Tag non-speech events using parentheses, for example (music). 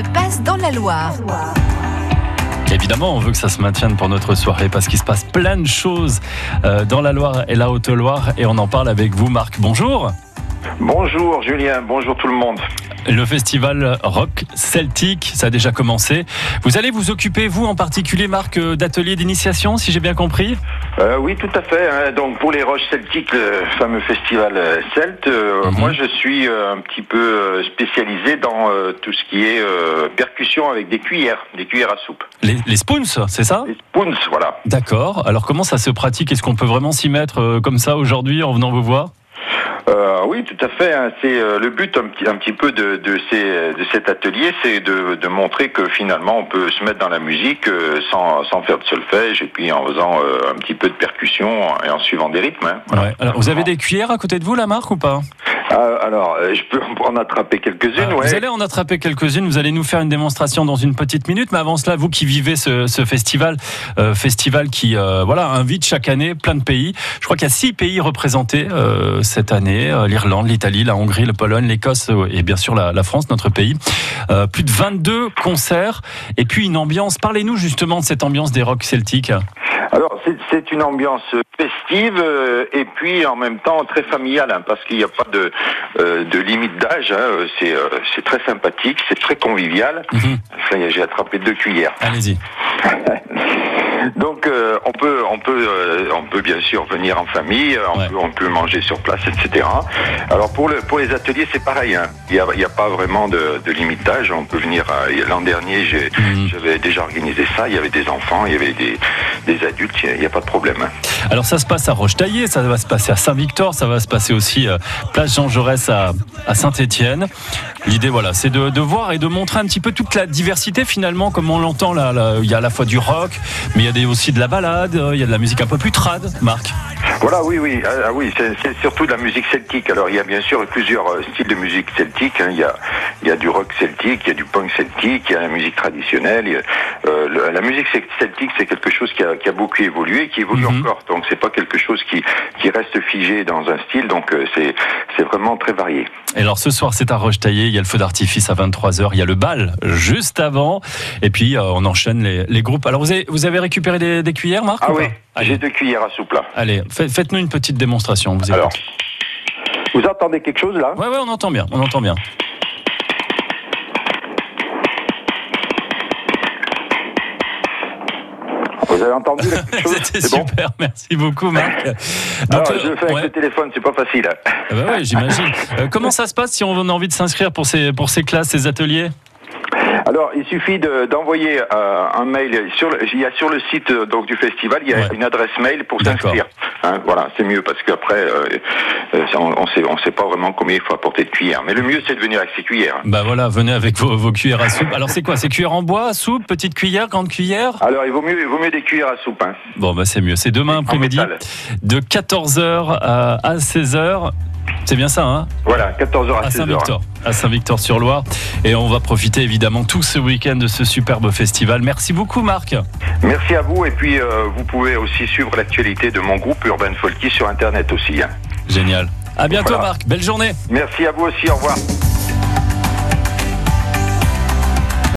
se passe dans la Loire Évidemment, on veut que ça se maintienne pour notre soirée parce qu'il se passe plein de choses euh, dans la Loire et la Haute-Loire et on en parle avec vous, Marc. Bonjour. Bonjour Julien, bonjour tout le monde. Le festival rock celtique, ça a déjà commencé. Vous allez vous occuper, vous en particulier, Marc, euh, d'ateliers d'initiation, si j'ai bien compris euh, Oui, tout à fait. hein. Donc pour les Roches Celtiques, le fameux festival euh, celte, euh, Mhm. moi je suis euh, un petit peu spécialisé dans tout ce qui est percussion avec des cuillères, des cuillères à soupe. les, les spoons, c'est ça? Les spoons, voilà. D'accord. Alors comment ça se pratique? Est-ce qu'on peut vraiment s'y mettre comme ça aujourd'hui en venant vous voir? Euh, oui, tout à fait. hein. C'est euh, le but un petit, peu de, de, cet atelier, c'est de, montrer que finalement on peut se mettre dans la musique euh, sans, faire de solfège et puis en faisant euh, un petit peu de percussion et en suivant des rythmes. hein. Alors, vous avez des cuillères à côté de vous, la Marc, ou pas? Ah, alors, euh, je peux en attraper quelques-unes, Ah, ouais. Vous allez en attraper quelques-unes, vous allez nous faire une démonstration dans une petite minute, mais avant cela, vous qui vivez ce, ce festival, euh, festival qui euh, voilà invite chaque année plein de pays. Je crois qu'il y a six pays représentés euh, cette année euh, l'Irlande, l'Italie, la Hongrie, la Pologne, l'Écosse et bien sûr la, la France, notre pays. Euh, plus de 22 concerts et puis une ambiance. Parlez-nous justement de cette ambiance des rock celtiques. C'est- une ambiance festive euh, et puis en même temps très familiale, hein, parce qu'il n'y a pas de, euh, de limite d'âge. hein. C'est euh, c'est très sympathique, c'est très convivial. Est, j'ai attrapé deux cuillères. Allez-y. (laughs) Donc, euh, on peut, on peut, euh, on peut bien sûr venir en famille, on, Ouais. peut, on peut manger sur place, etc. Alors pour le, pour les ateliers, c'est pareil. hein. Il n'y a, il y a pas vraiment de, de limite d'âge. On peut venir. euh, L'an dernier, j'ai- Mhm. j'avais déjà organisé ça. Il y avait des enfants, il y avait des, des adultes. Il n'y a, pas de problème. hein. Alors ça se passe à Roche-Taillé, ça va se passer à Saint-Victor, ça va se passer aussi euh, place Jean Jaurès à, à Saint-Étienne. L'idée, voilà, c'est de, de voir et de montrer un petit peu toute la diversité finalement, comme on l'entend là, là. Il y a à la fois du rock, mais il y a des- aussi de la balade, euh, il y a de la musique un peu plus trad, Marc. Voilà, oui, oui, ah, ah oui, c'est c'est surtout de la musique celtique. Alors, il y a bien sûr plusieurs euh, styles de musique celtique. hein. Il, y a, il y a du rock celtique, il y a du punk celtique, il y a la musique traditionnelle. a, euh, le- la musique cel- celtique, c'est quelque chose qui a, qui a beaucoup évolué, qui évolue Mhm. encore. Donc, c'est pas quelque chose qui, qui reste figé dans un style. Donc, euh, c'est c'est vraiment très varié. Et alors ce soir, c'est à Roche-Taillé, il y a le feu d'artifice à 23h, il y a le bal juste avant, et puis euh, on enchaîne les, les groupes. Alors vous avez, vous avez récupéré des, des cuillères, Marc Ah ou oui, pas? J'ai Allez, deux cuillères à soupe là. allez fait- faites-nous une petite démonstration. Vous Alors, vous entendez quelque chose là? Ouais, ouais, on entend bien, on entend bien. Vous avez entendu (laughs) C'était C'est bon? super, merci beaucoup, Marc. (laughs) Donc, Alors, euh, je le fais avec ouais. le téléphone, c'est pas facile. hein. Ah bah ouais, j'imagine. Euh, comment ça se passe si on a envie de s'inscrire pour ces, pour ces classes, ces ateliers? Alors, il suffit de- d'envoyer euh, un mail. Sur le, il y a sur le site euh, donc du festival, il y a Ouais. une adresse mail pour s'inscrire. Hein, voilà, c'est mieux parce qu'après, euh, on, on sait, on sait pas vraiment combien il faut apporter de cuillères. Mais le mieux, c'est de venir avec ses cuillères. Bah voilà, venez avec vos, vos cuillères à soupe. Alors c'est quoi? C'est cuillère en bois, soupe, petite cuillère, grande cuillère? Alors, il vaut mieux, il vaut mieux des cuillères à soupe. Hein. Bon bah c'est mieux. C'est demain après-midi de 14h à, à 16h. C'est bien ça, hein Voilà, 14h à, À 16h. Saint-Victor, à Saint-Victor-sur-Loire. Et on va profiter évidemment tout ce week-end de ce superbe festival. Merci beaucoup, Marc. Merci à vous. Et puis, euh, vous pouvez aussi suivre l'actualité de mon groupe Urban Folky sur Internet aussi. hein. Génial. À bientôt, Voilà. Marc. Belle journée. Merci à vous aussi. Au revoir.